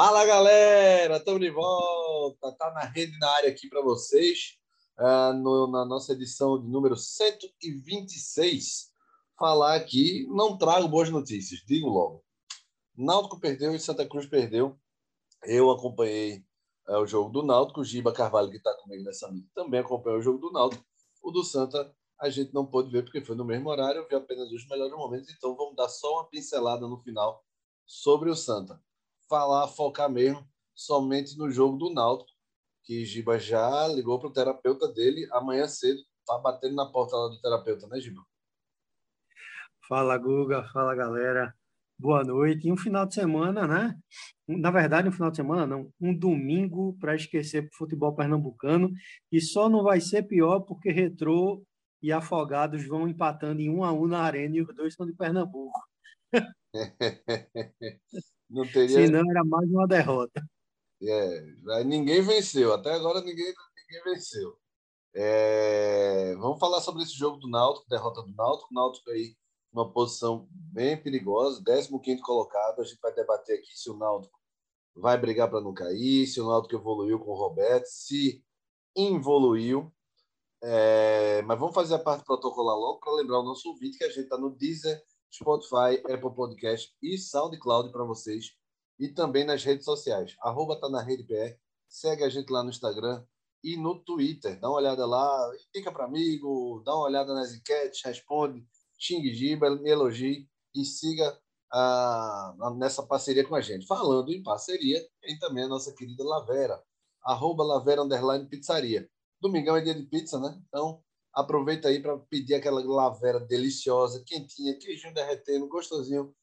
Fala galera, estamos de volta, tá na rede na área aqui para vocês, uh, no, na nossa edição de número 126. Falar aqui, não trago boas notícias, digo logo. Náutico perdeu e Santa Cruz perdeu. Eu acompanhei uh, o jogo do Náutico, o Giba Carvalho, que está comigo nessa amiga, também acompanhou o jogo do Náutico. O do Santa a gente não pôde ver porque foi no mesmo horário, eu vi apenas os melhores momentos, então vamos dar só uma pincelada no final sobre o Santa falar, focar mesmo somente no jogo do Náutico, que Giba já ligou para o terapeuta dele amanhã cedo, tá batendo na porta lá do terapeuta, né, Giba? Fala, Guga, fala, galera. Boa noite. E um final de semana, né? Na verdade, um final de semana não, um domingo para esquecer para o futebol pernambucano. E só não vai ser pior porque Retrô e Afogados vão empatando em um a um na arena e os dois são de Pernambuco. Não teria... Senão era mais uma derrota. É, ninguém venceu. Até agora ninguém, ninguém venceu. É, vamos falar sobre esse jogo do Náutico, derrota do Náutico. O Náutico aí numa posição bem perigosa, 15 colocado. A gente vai debater aqui se o Náutico vai brigar para não cair, se o Náutico evoluiu com o Roberto, se evoluiu. É, mas vamos fazer a parte protocolar logo para lembrar o nosso ouvinte que a gente está no Deezer, Spotify, Apple Podcast e SoundCloud para vocês. E também nas redes sociais. Arroba tá na rede PR. Segue a gente lá no Instagram e no Twitter. Dá uma olhada lá, fica para amigo, dá uma olhada nas enquetes, responde, xingue giba, elogie e siga ah, nessa parceria com a gente. Falando em parceria, tem também a nossa querida Lavera, arroba Lavera Underline Pizzaria. Domingão é dia de pizza, né? Então, Aproveita aí para pedir aquela lavera deliciosa, quentinha, queijinho derretendo, gostosinho.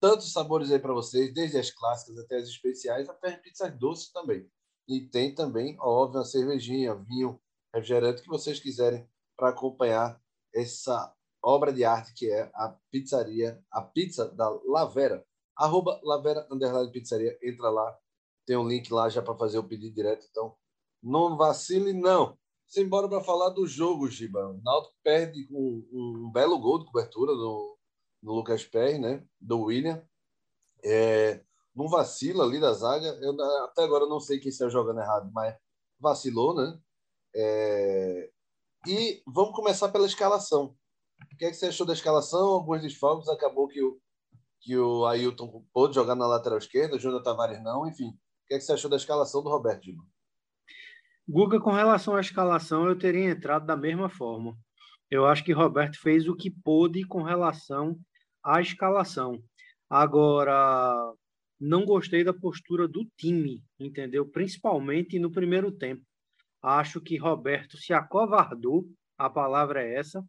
Tantos sabores aí para vocês, desde as clássicas até as especiais, até as pizzas doces também. E tem também, óbvio, a cervejinha, vinho, refrigerante que vocês quiserem para acompanhar essa obra de arte que é a pizzaria, a pizza da Lavera. Arroba Lavera Underline Pizzaria. Entra lá, tem um link lá já para fazer o pedido direto. Então, não vacile, não. Simbora para falar do jogo, Giba. O Náutico perde um, um, belo gol de cobertura no, no Lucas Perry, né? Do William. É, não vacila ali da zaga. Eu até agora não sei quem está jogando errado, mas vacilou, né? É, e vamos começar pela escalação. O que, é que você achou da escalação? Alguns desfalques. Acabou que o, que o Ailton pôde jogar na lateral esquerda, o Júnior Tavares não. Enfim, o que, é que você achou da escalação do Roberto Giba? Guga, com relação à escalação, eu teria entrado da mesma forma. Eu acho que Roberto fez o que pôde com relação à escalação. Agora, não gostei da postura do time, entendeu? Principalmente no primeiro tempo. Acho que Roberto se acovardou, a palavra é essa.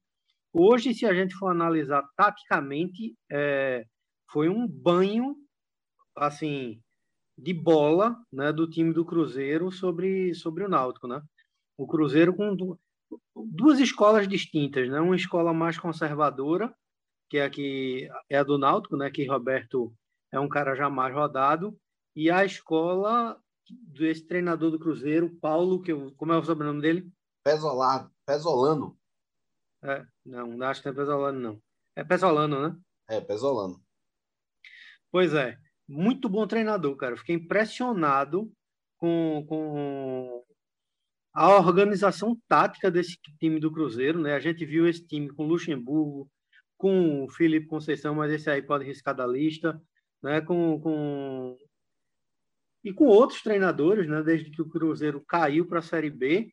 Hoje, se a gente for analisar taticamente, é, foi um banho, assim, de bola né, do time do Cruzeiro sobre, sobre o Náutico. Né? O Cruzeiro com duas escolas distintas, né? uma escola mais conservadora, que é a, que é a do Náutico, né? que Roberto é um cara já mais rodado, e a escola desse treinador do Cruzeiro, Paulo, que eu, como é o sobrenome dele? Pesolano. Pesolano. É, não, não acho que é Pesolano, não. É Pesolano, né? É, Pesolano. Pois é muito bom treinador, cara. fiquei impressionado com, com a organização tática desse time do Cruzeiro, né? A gente viu esse time com Luxemburgo, com o Felipe Conceição, mas esse aí pode riscar da lista, né? Com, com... e com outros treinadores, né? Desde que o Cruzeiro caiu para a Série B,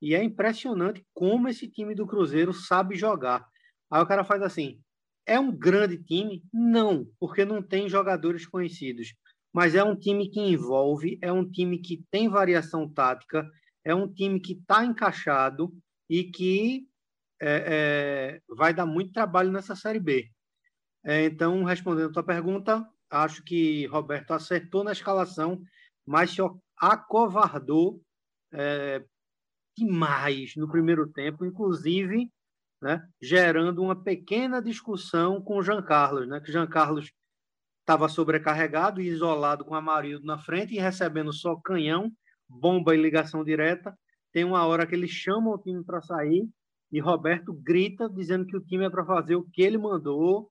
e é impressionante como esse time do Cruzeiro sabe jogar. Aí o cara faz assim: é um grande time? Não, porque não tem jogadores conhecidos. Mas é um time que envolve, é um time que tem variação tática, é um time que está encaixado e que é, é, vai dar muito trabalho nessa Série B. É, então, respondendo a tua pergunta, acho que Roberto acertou na escalação, mas se acovardou é, demais no primeiro tempo, inclusive né, gerando uma pequena discussão com o Jean Carlos, né, que Jean Carlos estava sobrecarregado e isolado com Amarildo na frente e recebendo só canhão, bomba e ligação direta. Tem uma hora que ele chama o time para sair e Roberto grita dizendo que o time é para fazer o que ele mandou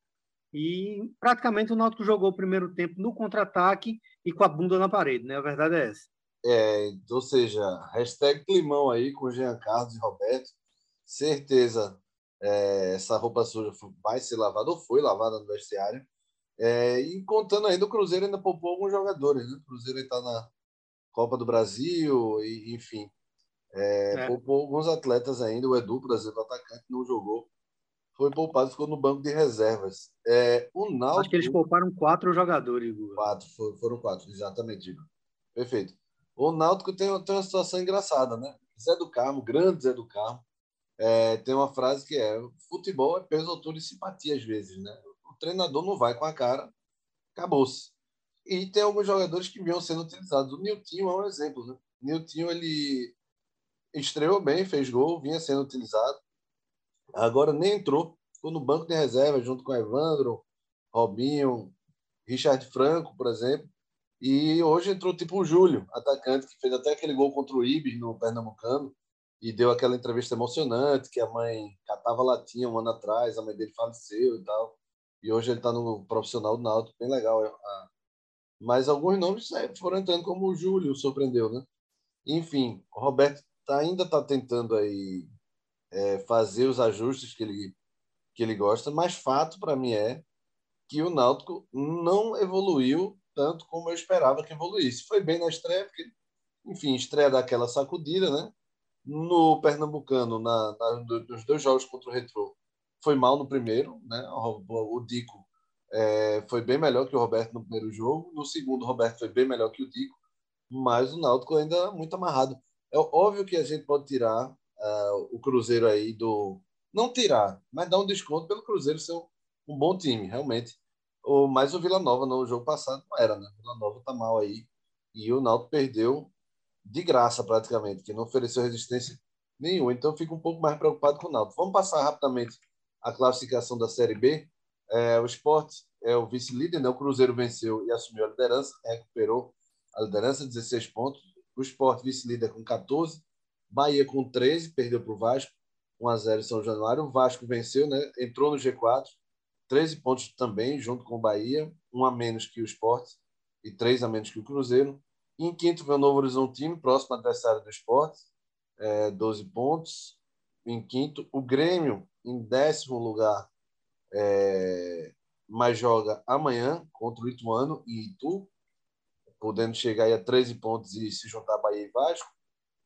E praticamente o Náutico jogou o primeiro tempo no contra-ataque e com a bunda na parede, né? A verdade é essa. É, ou seja, hashtag climão aí com Jean Carlos e Roberto. Certeza é, essa roupa suja vai ser lavada ou foi lavada no vestiário. É, e contando ainda, o Cruzeiro ainda poupou alguns jogadores. Né? O Cruzeiro está na Copa do Brasil, e, enfim. É, é. Poupou alguns atletas ainda. O Edu, por exemplo, atacante, não jogou. Foi poupado, ficou no banco de reservas. É, o Náutico, Acho que eles pouparam quatro jogadores, Igor. Quatro, foram quatro, exatamente, Igor. Perfeito. O Náutico tem, tem uma situação engraçada, né? Zé do Carmo, grande Zé do Carmo, é, tem uma frase que é: futebol é peso, altura e simpatia às vezes, né? O treinador não vai com a cara, acabou-se. E tem alguns jogadores que vinham sendo utilizados. O Niltinho é um exemplo, né? O Niltinho, ele estreou bem, fez gol, vinha sendo utilizado. Agora nem entrou, ficou no banco de reserva junto com Evandro, Robinho, Richard Franco, por exemplo. E hoje entrou tipo o Júlio, atacante, que fez até aquele gol contra o Ibis no Pernambucano e deu aquela entrevista emocionante que a mãe catava latinha um ano atrás, a mãe dele faleceu e tal. E hoje ele está no profissional do Náutico, bem legal. É, mas alguns nomes é, foram entrando como o Júlio, surpreendeu, né? Enfim, o Roberto tá, ainda está tentando aí é, fazer os ajustes que ele, que ele gosta, mas fato para mim é que o Náutico não evoluiu tanto como eu esperava que evoluísse. Foi bem na estreia, porque, enfim, estreia daquela sacudida, né? No Pernambucano, na, na, nos dois jogos contra o Retro, foi mal no primeiro, né? O, o Dico é, foi bem melhor que o Roberto no primeiro jogo. No segundo, o Roberto foi bem melhor que o Dico, mas o Náutico ainda muito amarrado. É óbvio que a gente pode tirar uh, o Cruzeiro aí do. Não tirar, mas dar um desconto pelo Cruzeiro ser um, um bom time, realmente. O, mas o Vila Nova no jogo passado não era, né? O Vila Nova tá mal aí. E o Náutico perdeu de graça praticamente, que não ofereceu resistência nenhuma. Então fico um pouco mais preocupado com o Náutico. Vamos passar rapidamente a classificação da Série B. É, o Sport é o vice-líder, né? o Cruzeiro venceu e assumiu a liderança, recuperou a liderança, 16 pontos. O Sport vice-líder com 14, Bahia com 13, perdeu para o Vasco, 1 a 0 em São Januário. O Vasco venceu, né? entrou no G4, 13 pontos também, junto com o Bahia, um a menos que o Sport e três a menos que o Cruzeiro. Em quinto vem o Novo Horizontino, próximo adversário do esporte, é, 12 pontos. Em quinto, o Grêmio, em décimo lugar, é, mas joga amanhã contra o Ituano e Itu, podendo chegar a 13 pontos e se juntar Bahia e Vasco.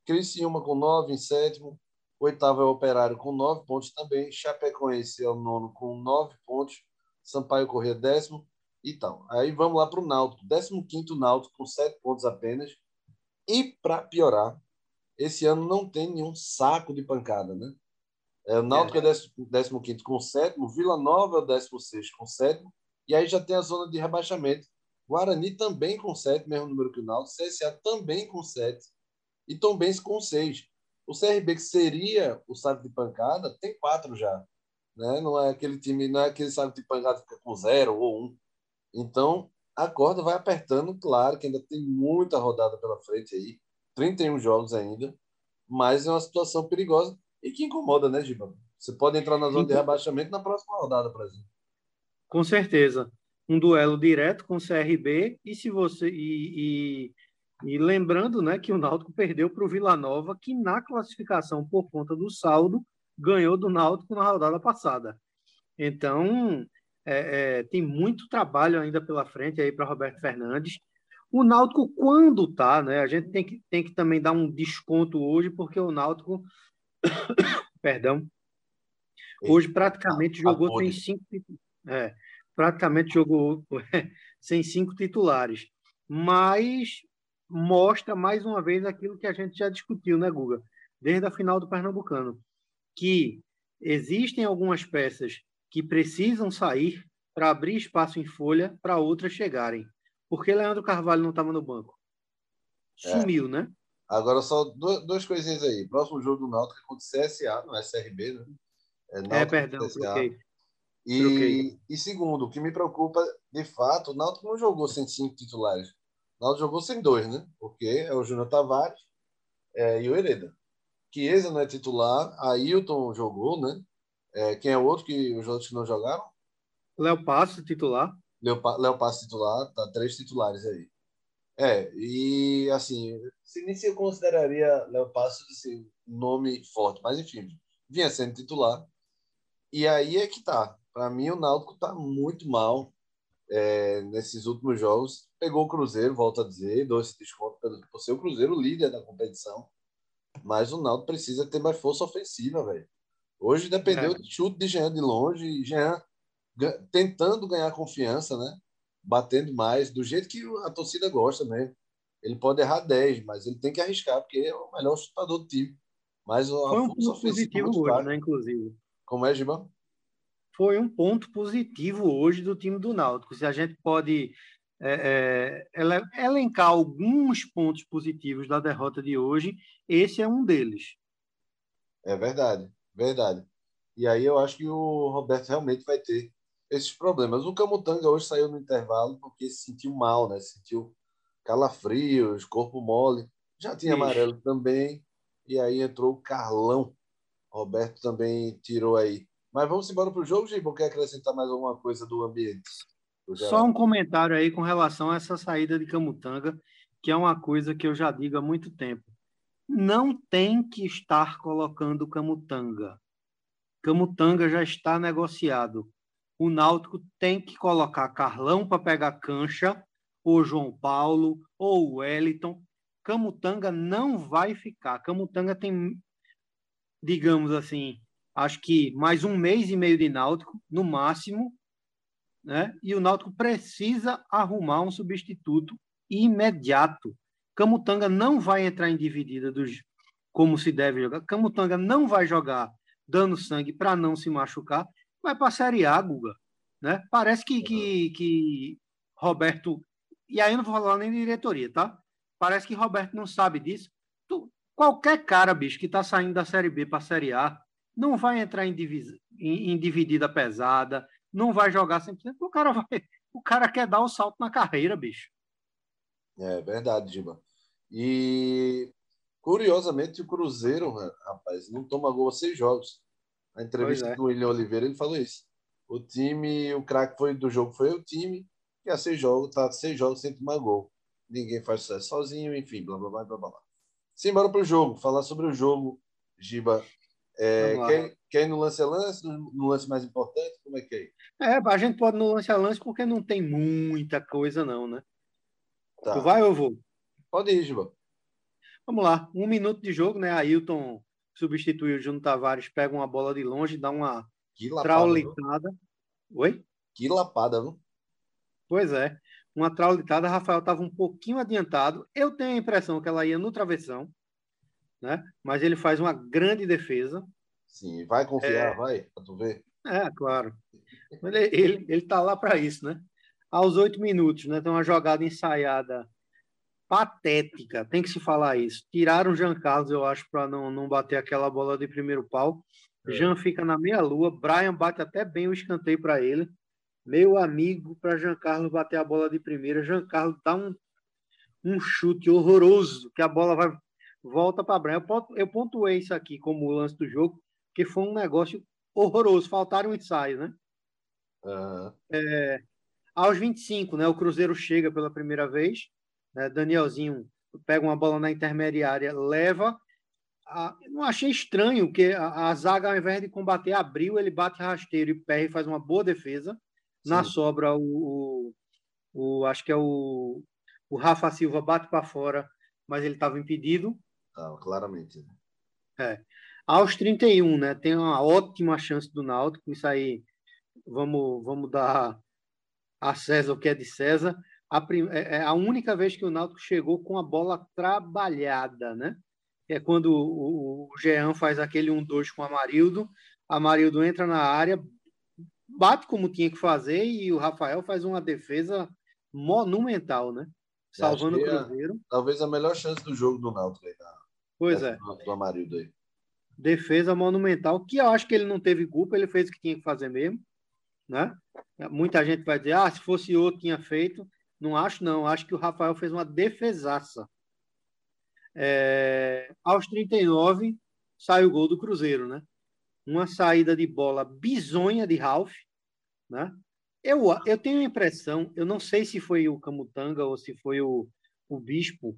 Criciúma com 9 em sétimo. Oitavo é o Operário com 9 pontos também. Chapecoense é o nono com 9 pontos. Sampaio Corrêa décimo e tal. Aí vamos lá para o Náutico. 15 Náutico com 7 pontos apenas. E para piorar, esse ano não tem nenhum saco de pancada, né? É, o Náutico é, é 15 com 7, o Vila Nova é o 16 com 7, e aí já tem a zona de rebaixamento. Guarani também com 7, mesmo número que o Náutico, CSA também com 7, e Tombense com 6. O CRB, que seria o saco de pancada, tem 4 já. Né? Não é aquele time, não é aquele saco de pancada que fica com 0 ou 1. Um. Então, a corda vai apertando, claro que ainda tem muita rodada pela frente aí, 31 jogos ainda, mas é uma situação perigosa e que incomoda, né, Giba? Você pode entrar na zona de rebaixamento na próxima rodada, por exemplo. Com certeza. Um duelo direto com o CRB e se você e, e, e lembrando, né, que o Náutico perdeu para o Vila Nova, que na classificação por conta do saldo ganhou do Náutico na rodada passada. Então, é, é, tem muito trabalho ainda pela frente aí para Roberto Fernandes. O Náutico, quando tá, né? A gente tem que, tem que também dar um desconto hoje, porque o Náutico, perdão, hoje praticamente tá jogou sem cinco, é, praticamente jogou sem cinco titulares, mas mostra mais uma vez aquilo que a gente já discutiu, né, Guga? Desde a final do Pernambucano, que existem algumas peças que precisam sair para abrir espaço em folha para outras chegarem. Por que Leandro Carvalho não estava no banco? É. Sumiu, é. né? Agora, só duas, duas coisinhas aí. Próximo jogo do Náutico é contra o CSA, não é CRB, né? É, Náutico é perdão, troquei. E, e segundo, o que me preocupa, de fato, o Náutico não jogou sem cinco titulares. O Náutico jogou sem dois, né? Porque é o Júnior Tavares é, e o Hereda. Chiesa não é titular, Ailton jogou, né? É, quem é o outro que os outros não jogaram? Léo Passo, titular. Léo, Léo Passo titular, tá três titulares aí. É, e assim, se nem se eu consideraria Léo Passo assim, nome forte, mas enfim, vinha sendo titular. E aí é que tá. Para mim, o Náutico tá muito mal é, nesses últimos jogos. Pegou o Cruzeiro, volto a dizer, dou esse desconto por ser o Cruzeiro líder da competição. Mas o Náutico precisa ter mais força ofensiva, velho. Hoje dependeu é. de chute de Jean de longe, Jean tentando ganhar confiança, né? Batendo mais, do jeito que a torcida gosta mesmo. Ele pode errar 10, mas ele tem que arriscar, porque é o melhor chutador do time. Mas Foi um ponto positivo hoje, né, inclusive. Como é, Gibão? Foi um ponto positivo hoje do time do Náutico. Se a gente pode é, é, elencar alguns pontos positivos da derrota de hoje, esse é um deles. É verdade, verdade. E aí eu acho que o Roberto realmente vai ter esses problemas. O Camutanga hoje saiu no intervalo porque se sentiu mal, né? Se sentiu calafrios, corpo mole. Já tinha Ixi. amarelo também. E aí entrou o Carlão. Roberto também tirou aí. Mas vamos embora para o jogo, Gibo. Quer acrescentar mais alguma coisa do ambiente? Só um comentário aí com relação a essa saída de Camutanga, que é uma coisa que eu já digo há muito tempo. Não tem que estar colocando Camutanga. Camutanga já está negociado. O Náutico tem que colocar Carlão para pegar cancha, ou João Paulo, ou Wellington. Camutanga não vai ficar. Camutanga tem, digamos assim, acho que mais um mês e meio de Náutico, no máximo, né? E o Náutico precisa arrumar um substituto imediato. Camutanga não vai entrar em dividida dos como se deve jogar. Camutanga não vai jogar dando sangue para não se machucar. Vai para a Série A, Guga. Né? Parece que, que, que Roberto. E aí eu não vou falar nem de diretoria, tá? Parece que Roberto não sabe disso. Tu, qualquer cara, bicho, que está saindo da Série B para a Série A, não vai entrar em, divis, em, em dividida pesada, não vai jogar 100%, o cara vai, o cara quer dar o salto na carreira, bicho. É verdade, Giba. E curiosamente o Cruzeiro, rapaz, não toma gol há seis jogos. A entrevista é. do William Oliveira, ele falou isso. O time, o craque foi do jogo foi o time, e há seis jogos, tá seis jogos sem tomar gol. Ninguém faz sucesso sozinho, enfim, blá blá blá blá blá. Simbora pro jogo, falar sobre o jogo, Giba. É, quer ir no lance a lance, no lance mais importante? Como é que é? É, a gente pode no lance a lance porque não tem muita coisa, não, né? Tá. Tu vai ou eu vou? Pode ir, Giba. Vamos lá, um minuto de jogo, né? Ailton substitui o Júnior Tavares, pega uma bola de longe, dá uma traulitada. Oi? Que lapada, viu? Pois é, uma traulitada. Rafael estava um pouquinho adiantado. Eu tenho a impressão que ela ia no travessão né? Mas ele faz uma grande defesa. Sim, vai confiar, é... vai, para tu ver. É, claro. Ele, ele, ele tá lá para isso, né? Aos oito minutos, né? Tem uma jogada ensaiada patética, tem que se falar isso. Tiraram o Jean Carlos, eu acho, para não, não bater aquela bola de primeiro pau. É. Jean fica na meia-lua, Brian bate até bem o escanteio para ele. Meu amigo, para Jean Carlos bater a bola de primeira. Jean Carlos dá um, um chute horroroso, que a bola vai volta para Brian. Eu, eu pontuei isso aqui como lance do jogo, que foi um negócio horroroso. Faltaram um ensaio, né? Uhum. É, aos 25, né? O Cruzeiro chega pela primeira vez. Né, Danielzinho pega uma bola na intermediária, leva. A, não achei estranho que a, a, zaga, ao invés de combater, abriu, ele bate rasteiro e e faz uma boa defesa. Sim. Na sobra, o, o, o, acho que é o, o Rafa Silva bate para fora, mas ele estava impedido. Tá, claramente. Né? É. Aos 31, né? Tem uma ótima chance do Náutico. Isso aí, vamos, vamos dar a César o que é de César. A, prim... É, é a única vez que o Náutico chegou com a bola trabalhada, né? É quando o, o Jean faz aquele 1-2 com o Amarildo. Amarildo entra na área, bate como tinha que fazer e o Rafael faz uma defesa monumental, né? Salvando o Cruzeiro. talvez a melhor chance do jogo do Náutico aí? Pois é. Do Amarildo aí. Defesa monumental, que eu acho que ele não teve culpa, ele fez o que tinha que fazer mesmo. Né? Muita gente vai dizer, ah, se fosse outro tinha feito. Não acho, não. Acho que o Rafael fez uma defesaça. É... Aos 39, sai o gol do Cruzeiro, né? Uma saída de bola bizonha de Ralph, né? Eu, eu tenho a impressão, eu não sei se foi o Camutanga ou se foi o, o Bispo,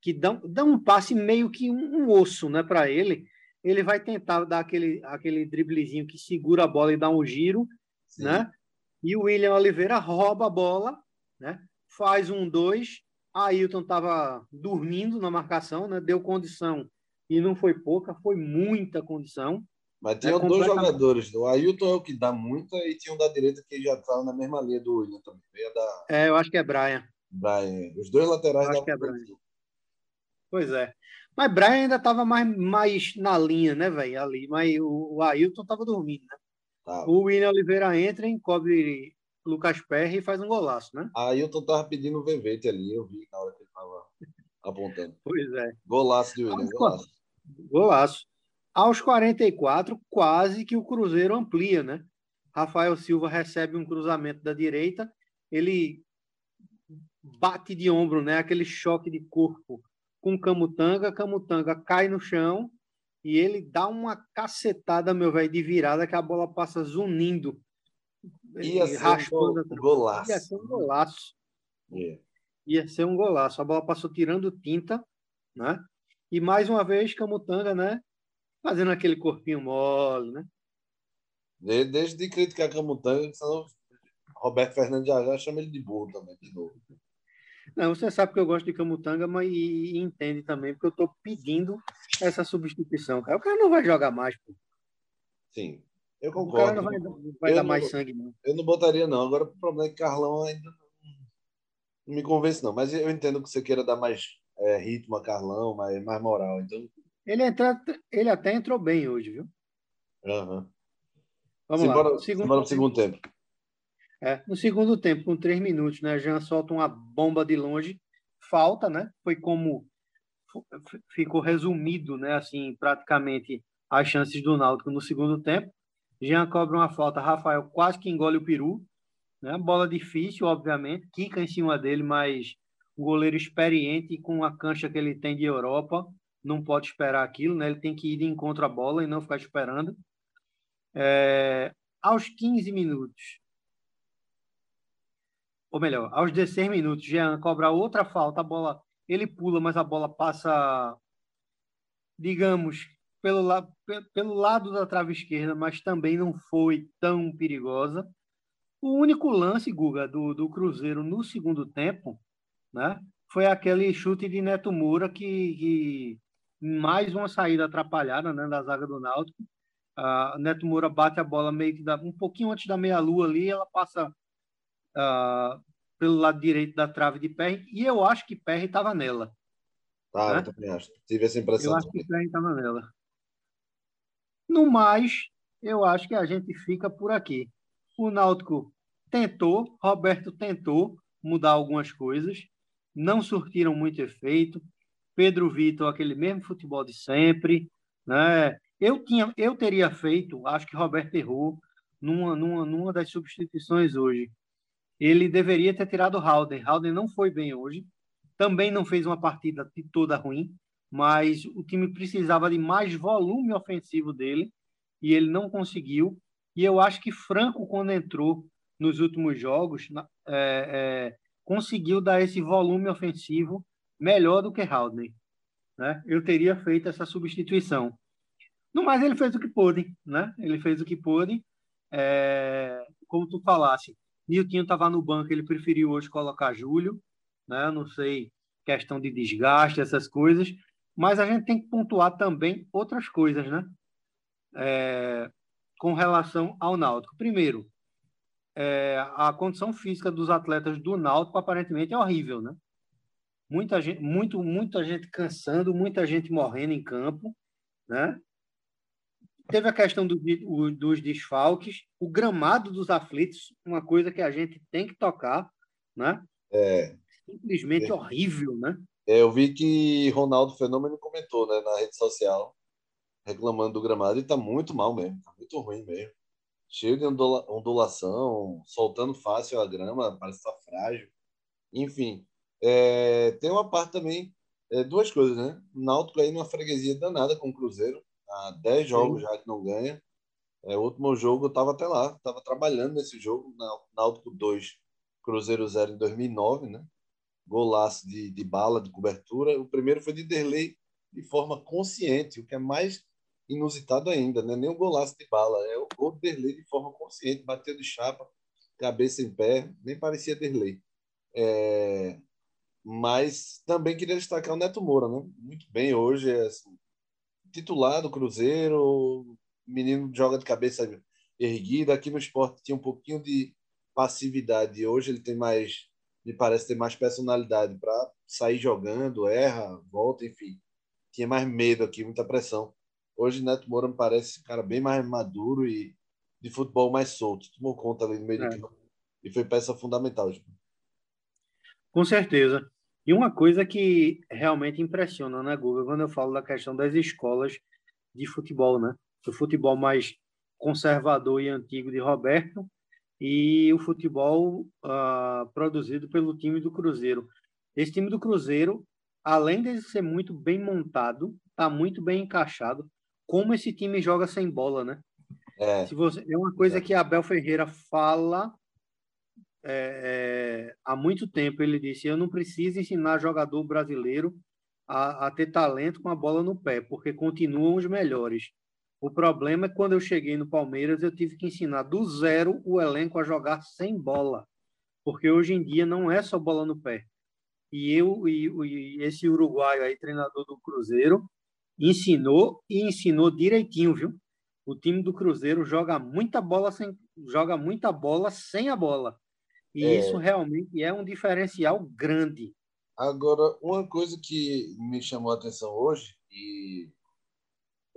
que dá, dá um passe meio que um, um osso né, para ele. Ele vai tentar dar aquele, aquele driblezinho que segura a bola e dá um giro, Sim. né? E o William Oliveira rouba a bola, né? faz um dois. Ailton estava dormindo na marcação, né? deu condição e não foi pouca, foi muita condição. Mas tinha é dois jogadores. O Ailton é o que dá muita e tinha um da direita que já estava na mesma linha do William também. Da... É, eu acho que é Brian. Brian. Os dois laterais da. É pois é. Mas Brian ainda estava mais, mais na linha, né, velho? Ali. Mas o, o Ailton estava dormindo, né? Tá. O William Oliveira entra, encobre Lucas Perry e faz um golaço, né? Ailton estava pedindo o Vevete ali, eu vi na hora que ele estava apontando. Pois é. Golaço de William, golaço. Golaço. Aos 44, quase que o Cruzeiro amplia, né? Rafael Silva recebe um cruzamento da direita, ele bate de ombro, né? Aquele choque de corpo com Camutanga, Camutanga cai no chão e ele dá uma cacetada, meu velho, de virada que a bola passa zunindo. Ia ser um golaço. Ia ser um golaço. Yeah. Ia ser um golaço. A bola passou tirando tinta, né? E mais uma vez, Camutanga, né? fazendo aquele corpinho mole, né? Desde de criticar Camutanga, senão Roberto Fernandes já, já chama ele de burro também, de novo. Não, você sabe que eu gosto de Camutanga, mas e, e entende também, porque eu estou pedindo essa substituição. Cara. O cara não vai jogar mais, pô. Sim, eu concordo. O cara não vai, vai dar não, mais sangue, não. Eu não botaria, não. Agora o problema é que Carlão ainda não me convence, não. Mas eu entendo que você queira dar mais é, ritmo a Carlão, mais, mais moral. Então, ele, entra, ele até entrou bem hoje, viu? Uhum. Vamos simbora, lá. Segundo no segundo tempo. É, no segundo tempo, com três minutos, né? Jean solta uma bomba de longe, falta, né? Foi como ficou resumido, né? Assim, praticamente as chances do Náutico no segundo tempo. Jean cobra uma falta, Rafael quase que engole o peru, né? Bola difícil, obviamente, quica em cima dele, mas um goleiro experiente com a cancha que ele tem de Europa, não pode esperar aquilo, né? Ele tem que ir de encontro à bola e não ficar esperando. É, aos 15 minutos, ou melhor, aos 16 minutos, Jean cobra outra falta, a bola, ele pula, mas a bola passa, digamos, pelo, la, pelo lado da trave esquerda, mas também não foi tão perigosa. O único lance, Guga, do, do Cruzeiro no segundo tempo, né, foi aquele chute de Neto Moura que, que mais uma saída atrapalhada né, da zaga do Náutico. Uh, Neto Moura bate a bola meio que da, um pouquinho antes da meia-lua ali, ela passa uh, pelo lado direito da trave de Perry, e eu acho que Perry estava nela. Ah, né? eu também acho. Tive essa impressão. Eu acho também. que Perry estava nela. No mais, eu acho que a gente fica por aqui. O Náutico tentou, Roberto tentou mudar algumas coisas, não surtiram muito efeito. Pedro Vitor, aquele mesmo futebol de sempre, né? Eu tinha, eu teria feito, acho que Roberto errou numa, numa, numa das substituições hoje. Ele deveria ter tirado Halden. Halden não foi bem hoje. Também não fez uma partida toda ruim, mas o time precisava de mais volume ofensivo dele e ele não conseguiu. E eu acho que Franco, quando entrou nos últimos jogos, é, é, conseguiu dar esse volume ofensivo melhor do que Haldane. Né? Eu teria feito essa substituição. No mais, ele fez o que pôde. Né? Ele fez o que pôde. É... Como tu falasse, Nilton estava no banco, ele preferiu hoje colocar Júlio. Né? Não sei, questão de desgaste, essas coisas. Mas a gente tem que pontuar também outras coisas, né? É... Com relação ao Náutico. Primeiro, é... a condição física dos atletas do Náutico aparentemente é horrível, né? muita gente, muito, muita gente cansando, muita gente morrendo em campo, né? Teve a questão do, o, dos desfalques, o gramado dos aflitos, uma coisa que a gente tem que tocar, né? É. Simplesmente é. horrível, né? É, eu vi que Ronaldo Fenômeno comentou, né, na rede social, reclamando do gramado e tá muito mal mesmo, tá muito ruim mesmo. Cheio de ondulação, soltando fácil a grama, parece estar tá frágil. Enfim, é, tem uma parte também, é, duas coisas, né? O Náutico aí numa freguesia danada com o Cruzeiro, há 10 jogos Sim. já que não ganha. É, o último jogo eu estava até lá, estava trabalhando nesse jogo, na Náutico 2, Cruzeiro 0 em 2009, né? Golaço de, de bala, de cobertura. O primeiro foi de Derlei de forma consciente, o que é mais inusitado ainda, né? Nem o golaço de bala, é o gol de Derlei de forma consciente, bateu de chapa, cabeça em pé, nem parecia Derlei. É... Mas também queria destacar o Neto Moura, né? Muito bem hoje, é assim, titular do Cruzeiro, menino joga de cabeça erguida. Aqui no esporte tinha um pouquinho de passividade. Hoje ele tem mais, me parece ter mais personalidade para sair jogando, erra, volta, enfim. Tinha mais medo aqui, muita pressão. Hoje Neto Moura me parece um cara bem mais maduro e de futebol mais solto. Tomou conta ali no meio é. do campo e foi peça fundamental. Tipo. Com certeza. E uma coisa que realmente impressiona, né, Google, quando eu falo da questão das escolas de futebol, né? O futebol mais conservador e antigo de Roberto e o futebol uh, produzido pelo time do Cruzeiro. Esse time do Cruzeiro, além de ser muito bem montado, está muito bem encaixado. Como esse time joga sem bola, né? É, Se você, é uma coisa é. que Abel Ferreira fala é, é, há muito tempo. Ele disse: Eu não preciso ensinar jogador brasileiro a, a, ter talento com a bola no pé, porque continuam os melhores. O problema é que quando eu cheguei no Palmeiras, eu tive que ensinar do zero o elenco a jogar sem bola, porque hoje em dia não é só bola no pé. E eu e, e esse uruguaio aí, treinador do Cruzeiro, ensinou e ensinou direitinho, viu? O time do Cruzeiro joga muita bola sem joga muita bola sem a bola. E é. isso realmente é um diferencial grande. Agora, uma coisa que me chamou a atenção hoje, e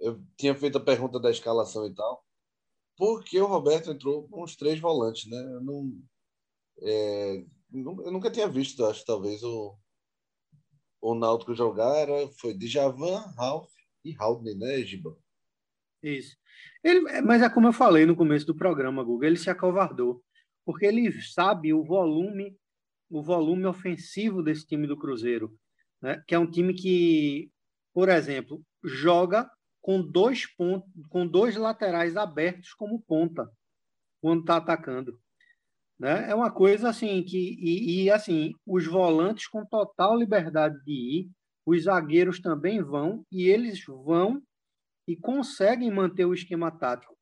eu tinha feito a pergunta da escalação e tal, por que o Roberto entrou com os três volantes, né? Eu, não, é, eu nunca tinha visto, acho, talvez, o, o Náutico jogar, era, foi Djavan, Ralph e Haldner, né, Giba? Isso. Ele, mas é como eu falei no começo do programa, Google, ele se acovardou porque ele sabe o volume, o volume ofensivo desse time do Cruzeiro, né? que é um time que, por exemplo, joga com dois pontos, com dois laterais abertos como ponta quando está atacando. Né? É uma coisa assim que e, e, assim os volantes com total liberdade de ir, os zagueiros também vão e eles vão e conseguem manter o esquema tático,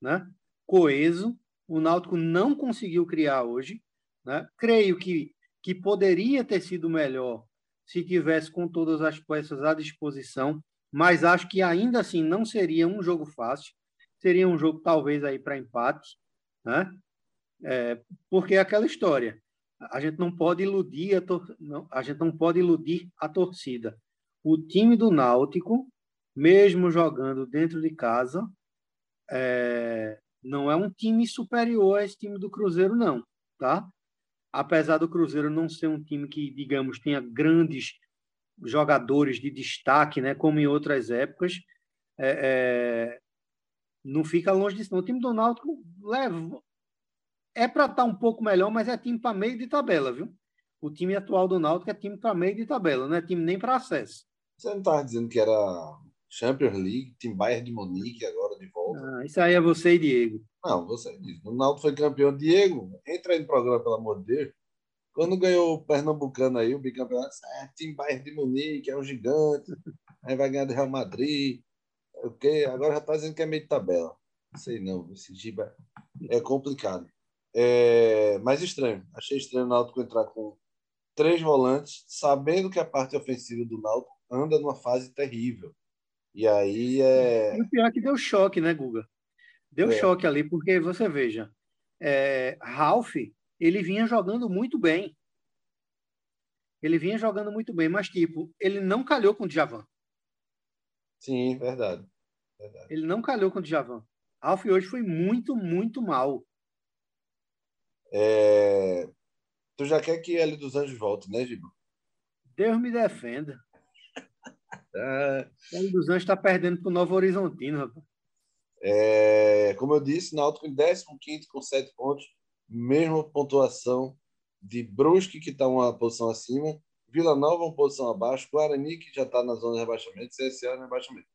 né? Coeso o Náutico não conseguiu criar hoje. Né? Creio que, que poderia ter sido melhor se tivesse com todas as peças à disposição, mas acho que ainda assim não seria um jogo fácil. Seria um jogo talvez aí para empate, né? É, porque é aquela história. A gente não pode iludir a, tor não, a gente não pode iludir a torcida. O time do Náutico, mesmo jogando dentro de casa, é, não é um time superior a esse time do Cruzeiro, não, tá? Apesar do Cruzeiro não ser um time que, digamos, tenha grandes jogadores de destaque, né, como em outras épocas, é, é, não fica longe disso. Não. O time do Náutico leva, é para estar tá um pouco melhor, mas é time para meio de tabela, viu? O time atual do Náutico é time para meio de tabela, não é time nem para acesso. Você não estava dizendo que era Champions League, time Bayern de Munique agora de volta. Ah, isso aí é você e Diego. Não, você diz. O Ronaldo foi campeão. Diego, entra aí no programa, pelo amor de Deus. Quando ganhou o Pernambucano aí, o bicampeonato, é, time Bayern de Munique, é um gigante, aí vai ganhar do Real Madrid. Okay? Agora já está dizendo que é meio de tabela. Não sei não, esse Giba é complicado. É, mas estranho. Achei estranho o Náutico entrar com três volantes, sabendo que a parte ofensiva do Náutico anda numa fase terrível. E aí é. E o pior é que deu choque, né, Guga? Deu é. choque ali, porque você veja, é, Ralph, ele vinha jogando muito bem. Ele vinha jogando muito bem, mas, tipo, ele não calhou com o Djavan. Sim, verdade. verdade. Ele não calhou com o Djavan. Ralph hoje foi muito, muito mal. É... Tu já quer que ele dos Anjos volte, né, Giba? Deus me defenda. É... O dos Anjos está perdendo para o Novo Horizontino, rapaz. É, como eu disse, Náutico em 15 com 7 pontos, mesma pontuação de Brusque, que está uma posição acima, Vila Nova uma posição abaixo, Guarani, que já está na zona de rebaixamento, CSA no rebaixamento.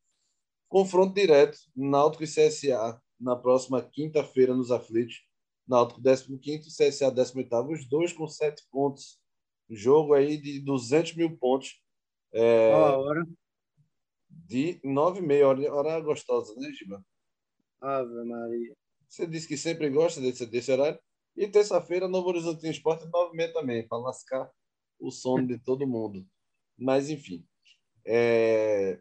Confronto direto, Náutico e CSA na próxima quinta-feira nos aflitos. Náutico 15º, CSA 18º, os dois com sete pontos. Jogo aí de 200 mil pontos. É, hora. De nove e meia, hora, hora gostosa, né, Giba? Ave Maria. Você disse que sempre gosta desse, desse horário. E terça-feira, Novo Horizonte Esporte, e meia também, para lascar o sono de todo mundo. Mas, enfim. É...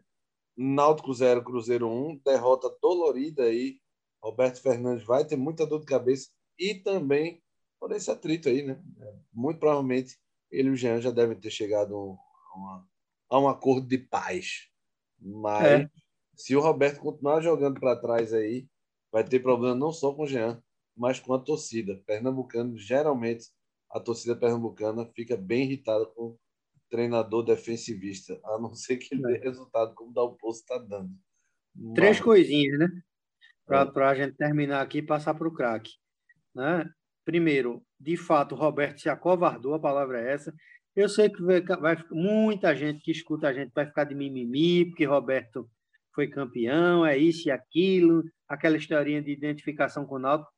Náutico 0, Cruzeiro 1, um, derrota dolorida aí. Roberto Fernandes vai ter muita dor de cabeça e também por esse atrito aí, né? Muito provavelmente ele e o Jean já devem ter chegado a, uma, a um acordo de paz. Mas é. se o Roberto continuar jogando para trás aí, vai ter problema não só com o Jean, mas com a torcida. Pernambucano, geralmente, a torcida pernambucana fica bem irritada com o treinador defensivista, a não ser que ele dê é. resultado como o Poço está dando. Mas... Três coisinhas, né? Para é. a gente terminar aqui e passar para o craque. Né? Primeiro, de fato, o Roberto se acovardou, a palavra é essa. Eu sei que vai, vai muita gente que escuta a gente vai ficar de mimimi, porque Roberto foi campeão, é isso e aquilo, aquela historinha de identificação com o Náutico,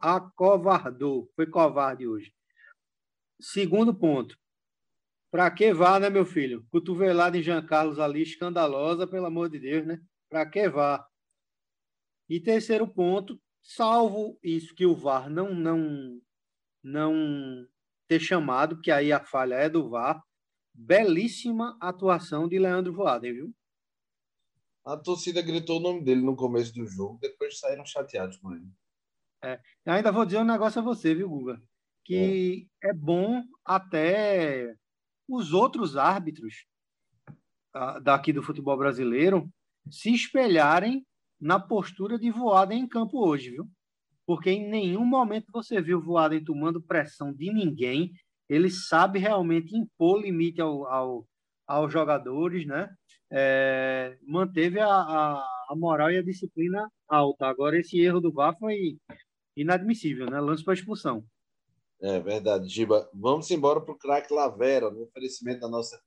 acovardou, foi covarde hoje. Segundo ponto, para que vá, né, meu filho? Cotovelada em Jean Carlos ali, escandalosa, pelo amor de Deus, né? Para que vá? E terceiro ponto, salvo isso que o VAR não não não ter chamado, porque aí a falha é do VAR, belíssima atuação de Leandro Voaden, viu? A torcida gritou o nome dele no começo do jogo, depois saíram chateados com ele. É, ainda vou dizer um negócio a você, viu, Guga? Que é, é bom até os outros árbitros uh, daqui do futebol brasileiro se espelharem na postura de Voaden em campo hoje, viu? Porque em nenhum momento você viu Voaden tomando pressão de ninguém. Ele sabe realmente impor limite ao, ao aos jogadores, né? É, manteve a, a, a, moral e a disciplina alta. Agora, esse erro do VAR foi inadmissível, né? Lance para expulsão. É verdade, Giba. Vamos embora para o craque Lavera, no oferecimento da nossa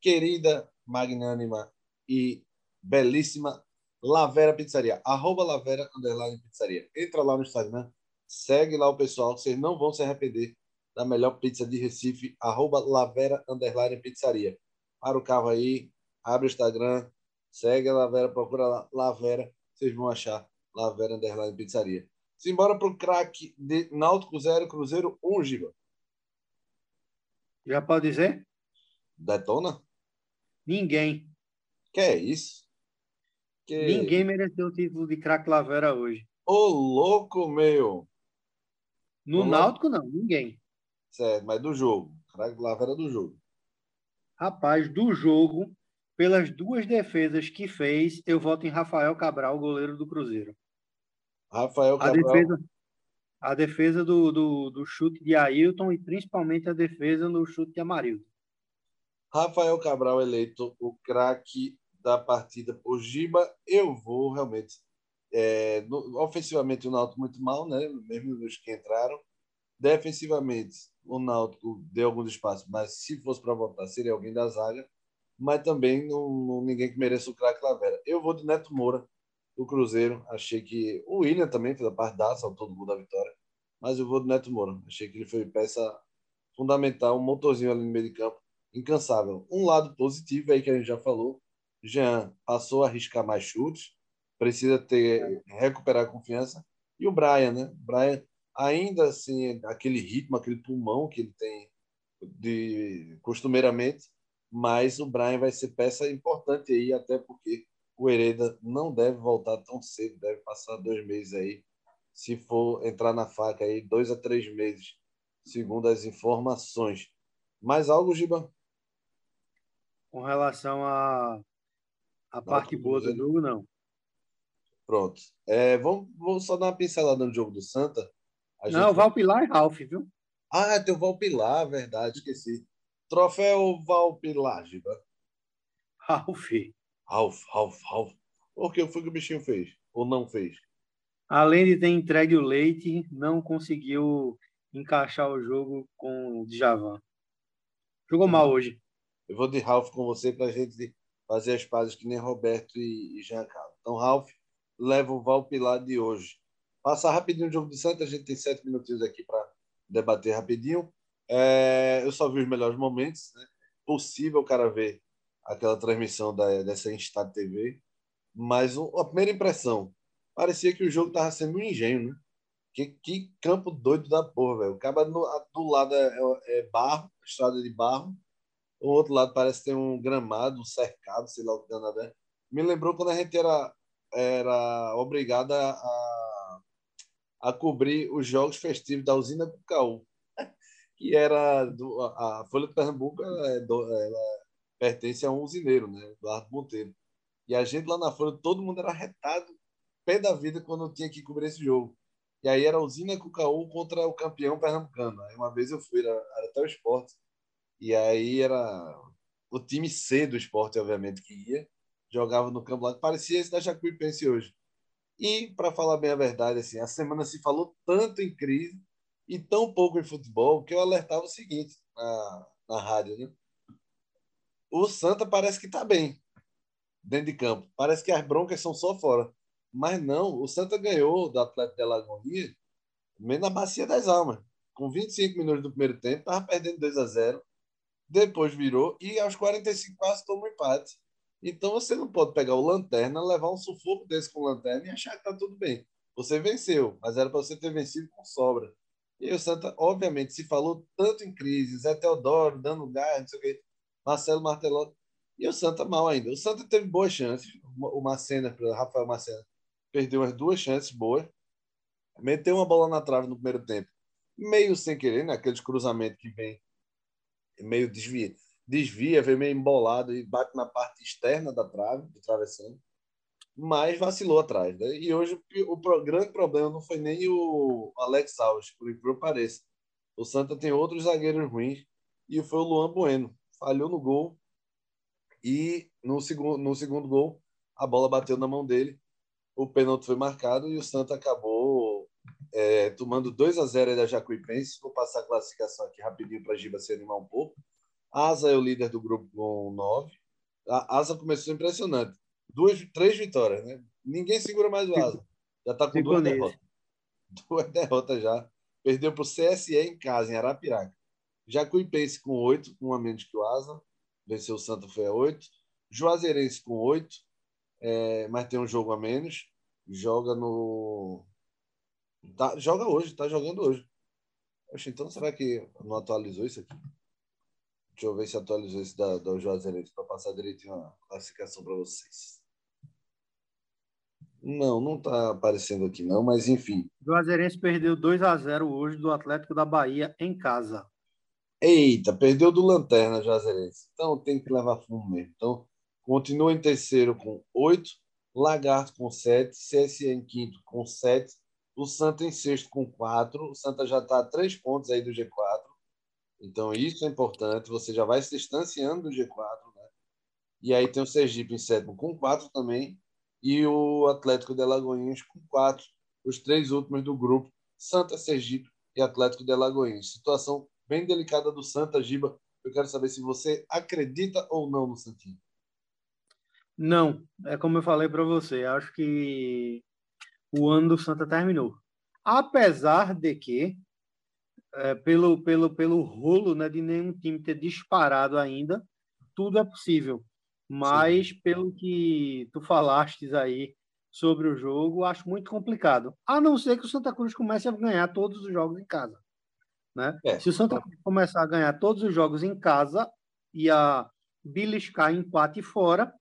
querida, magnânima e belíssima Lavera Pizzaria. Arroba Lavera Underline Pizzaria. Entra lá no Instagram, segue lá o pessoal, vocês não vão se arrepender da melhor pizza de Recife, arroba Lavera Underline Pizzaria para o carro aí, abre o Instagram, segue a Lavera, procura Lavera, vocês vão achar Lavera Underline Pizzaria. Simbora para o craque de Náutico 0, Cruzeiro 1, um, Giba. Já pode dizer? Detona? Ninguém. Que é isso? Que... Ninguém mereceu o título de craque Lavera hoje. Ô, louco, meu! No Náutico, não, ninguém. Certo, mas do jogo. Craque Lavera do jogo. Rapaz, do jogo, pelas duas defesas que fez, eu voto em Rafael Cabral, goleiro do Cruzeiro. Rafael Cabral. A defesa, a defesa do, do, do chute de Ailton e principalmente a defesa no chute de Amarildo. Rafael Cabral eleito o craque da partida por Giba. Eu vou realmente. É, no, ofensivamente, o Náutico muito mal, né? mesmo os que entraram. Defensivamente, o Náutico deu alguns espaços, mas se fosse para votar, seria alguém da zaga. Mas também não, não ninguém que mereça o craque Lavera. Eu vou de Neto Moura, do Cruzeiro. Achei que. O William também fez a parte da saltou do gol da vitória. Mas eu vou de Neto Moura. Achei que ele foi peça fundamental, um motorzinho ali no meio de campo, incansável. Um lado positivo aí que a gente já falou. Jean passou a arriscar mais chutes, precisa ter recuperar a confiança. E o Brian, né? Brian ainda assim, aquele ritmo, aquele pulmão que ele tem de costumeiramente, mas o Brian vai ser peça importante aí, até porque o Hereda não deve voltar tão cedo, deve passar dois meses aí, se for entrar na faca aí, dois a três meses, segundo as informações. Mais algo, Giba? Com relação a a parte boa do jogo, não. Pronto. É, vamos, vamos só dar uma pincelada no jogo do Santa. A não, gente... Valpilar e Ralph, viu? Ah, tem o Valpilar, verdade, esqueci. Troféu Valpilar, Giba. Ralph. Ralph, Ralph, Ralph. Por que foi que o bichinho fez? Ou não fez? Além de ter entregue o leite, não conseguiu encaixar o jogo com o Djavan. Jogou mal hoje. Eu vou de Ralph com você para a gente fazer as pazes que nem Roberto e, Jean Carlos. Então, Ralph, leva o Valpilar de hoje. Passar rapidinho o jogo do Santa, a gente tem sete minutinhos aqui para debater rapidinho. É, eu só vi os melhores momentos. Né? Possível o cara ver aquela transmissão da, dessa Insta TV. Mas a primeira impressão, parecia que o jogo estava sendo um engenho, né? Que, que campo doido da porra, velho. O cara no, do lado é, é, barro, estrada de barro. O outro lado parece ter um gramado, um cercado, sei lá o que é. Me lembrou quando a gente era, era obrigada a, a cobrir os jogos festivos da usina Cucaú, que era do, a Folha de Pernambuco, ela, é ela pertence a um usineiro, né? Eduardo Monteiro. E a gente lá na Folha, todo mundo era retado, pé da vida, quando tinha que cobrir esse jogo. E aí era a usina Cucaú contra o campeão pernambucano. Aí uma vez eu fui, era, era até o esporte. E aí era o time C do esporte, obviamente, que ia. Jogava no campo lá, parecia esse da Jacuipense hoje. E, para falar bem a verdade, assim, a semana se falou tanto em crise e tão pouco em futebol que eu alertava o seguinte na, na rádio, né? O Santa parece que está bem dentro de campo. Parece que as broncas são só fora. Mas não, o Santa ganhou do Atlético de Alagoinha meio na bacia das almas. Com 25 minutos do primeiro tempo, estava perdendo 2 a 0 Depois virou e aos 45 quase tomou um empate. Então você não pode pegar o Lanterna, levar um sufoco desse com o Lanterna e achar que está tudo bem. Você venceu, mas era para você ter vencido com sobra. E o Santa, obviamente, se falou tanto em crise, Zé Teodoro dando gás, não sei o quê, Marcelo Martelotto, e o Santa mal ainda. O Santa teve boas chances. O Macena, Rafael Macena, perdeu as duas chances boas, meteu uma bola na trave no primeiro tempo, meio sem querer, né? aqueles cruzamentos que vem meio desvia, desvia, vem meio embolado e bate na parte externa da trave, do travessão, mas vacilou atrás. Né? E hoje o, o, grande problema não foi nem o Alex Alves, por incrível que pareça. O Santa tem outros zagueiros ruins e foi o Luan Bueno. Falhou no gol e no segundo, no segundo gol a bola bateu na mão dele o pênalti foi marcado e o Santa acabou é, tomando 2 a 0 da Jacuipense. Vou passar a classificação aqui rapidinho para a Giba se animar um pouco. Asa é o líder do grupo com 9. A Asa começou impressionante. Duas, três vitórias, né? Ninguém segura mais o Asa. Já está com duas derrotas. Duas derrotas já. Perdeu para o CSE em casa, em Arapiraca. Jacuipense com 8, um a menos que o Asa. Venceu o Santa, a 8. Juazeirense com 8 é, mas tem um jogo a menos. Joga no. Tá, joga hoje, tá jogando hoje. Oxe, então será que não atualizou isso aqui? Deixa eu ver se atualizou esse da, da Juazeirense para passar direitinho a classificação para vocês. Não, não está aparecendo aqui não, mas enfim. Juazeirense perdeu 2 a 0 hoje do Atlético da Bahia em casa. Eita, perdeu do Lanterna Juazeirense. Então tem que levar fumo mesmo. Então Continua em terceiro com oito, Lagarto com sete, CSE em quinto com sete, o Santa em sexto com quatro. O Santa já está a três pontos aí do G4. Então isso é importante. Você já vai se distanciando do G4, né? E aí tem o Sergipe em sétimo com quatro também e o Atlético de Alagoinhas com quatro. Os três últimos do grupo, Santa, Sergipe e Atlético de Alagoinhas. Situação bem delicada do Santa Giba. Eu quero saber se você acredita ou não no Santinho. Não, é como eu falei para você, acho que o ano do Santa terminou. Apesar de que, é, pelo, pelo, pelo rolo né, de nenhum time ter disparado ainda, tudo é possível. Mas, Sim. pelo que tu falastes aí sobre o jogo, acho muito complicado. A não ser que o Santa Cruz comece a ganhar todos os jogos em casa. Né? É. Se o Santa Cruz começar a ganhar todos os jogos em casa e a beliscar empate fora,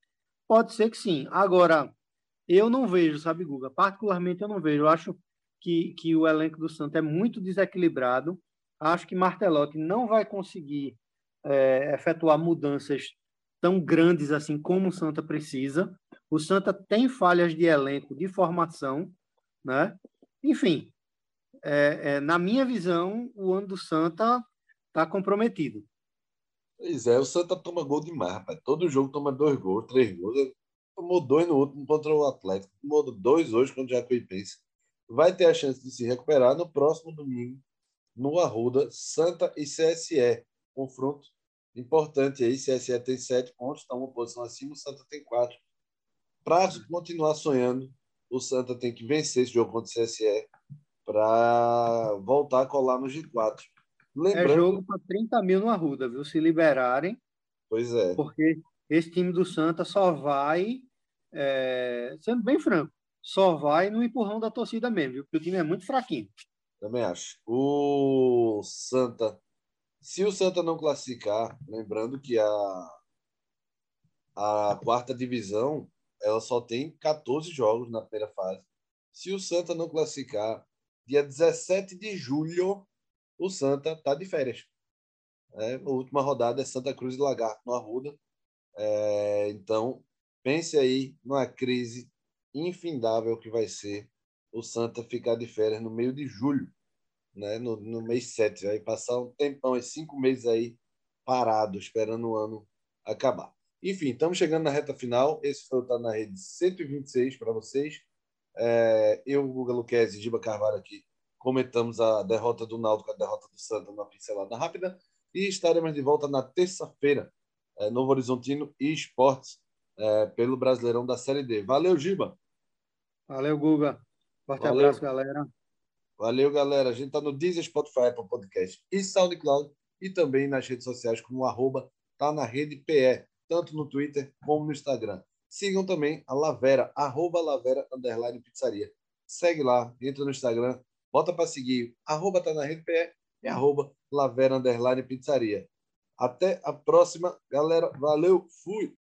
Pode ser que sim. Agora, eu não vejo, sabe, Guga? Particularmente eu não vejo. Eu acho que, que o elenco do Santa é muito desequilibrado. Acho que Martelotti não vai conseguir é, efetuar mudanças tão grandes assim como o Santa precisa. O Santa tem falhas de elenco, de formação, né? Enfim, é, é, na minha visão, o ano do Santa está comprometido. Pois é, o Santa toma gol demais, rapaz. Todo jogo toma dois gols, três gols. Tomou dois no último contra o Atlético. Tomou dois hoje contra o Jacuipense. Vai ter a chance de se recuperar no próximo domingo, no Arruda, Santa e CSE. Confronto importante aí. CSE tem sete pontos, está uma posição acima, o Santa tem quatro. Para continuar sonhando o Santa tem que vencer esse jogo contra o CSE para voltar a colar no G4. É Lembrando... É jogo para 30 mil no Arruda, viu? Se liberarem. Pois é. Porque esse time do Santa só vai, é, sendo bem franco, só vai no empurrão da torcida mesmo, viu? Porque o time é muito fraquinho. Também acho. O Santa, se o Santa não classificar, lembrando que a, a quarta divisão ela só tem 14 jogos na primeira fase. Se o Santa não classificar, dia 17 de julho, o Santa tá de férias. É, a última rodada é Santa Cruz e Lagarto no Arruda. É, então, pense aí numa crise infindável que vai ser o Santa ficar de férias no meio de julho, né? no, no mês 7. Vai passar um tempão, esses cinco meses aí parado, esperando o ano acabar. Enfim, estamos chegando na reta final. Esse foi o Tá na Rede 126 para vocês. É, eu, Guga Luquezzi e Giba Carvalho aqui comentamos a derrota do Náutico, a derrota do Santa numa pincelada rápida. E estaremos de volta na terça-feira é, Novo Horizontino e Esportes é, pelo Brasileirão da Série D. Valeu, Giba. Valeu, Guga. Forte Valeu. abraço, galera. Valeu, galera. A gente está no Deezer, Spotify, Apple Podcast e SoundCloud e também nas redes sociais como arroba tá na rede PE, tanto no Twitter como no Instagram. Sigam também a Lavera, arroba Lavera, underline pizzaria. Segue lá, entra no Instagram, bota para seguir, arroba tá na rede PE e arroba Lavera, underline pizzaria. Até a próxima, galera. Valeu, fui!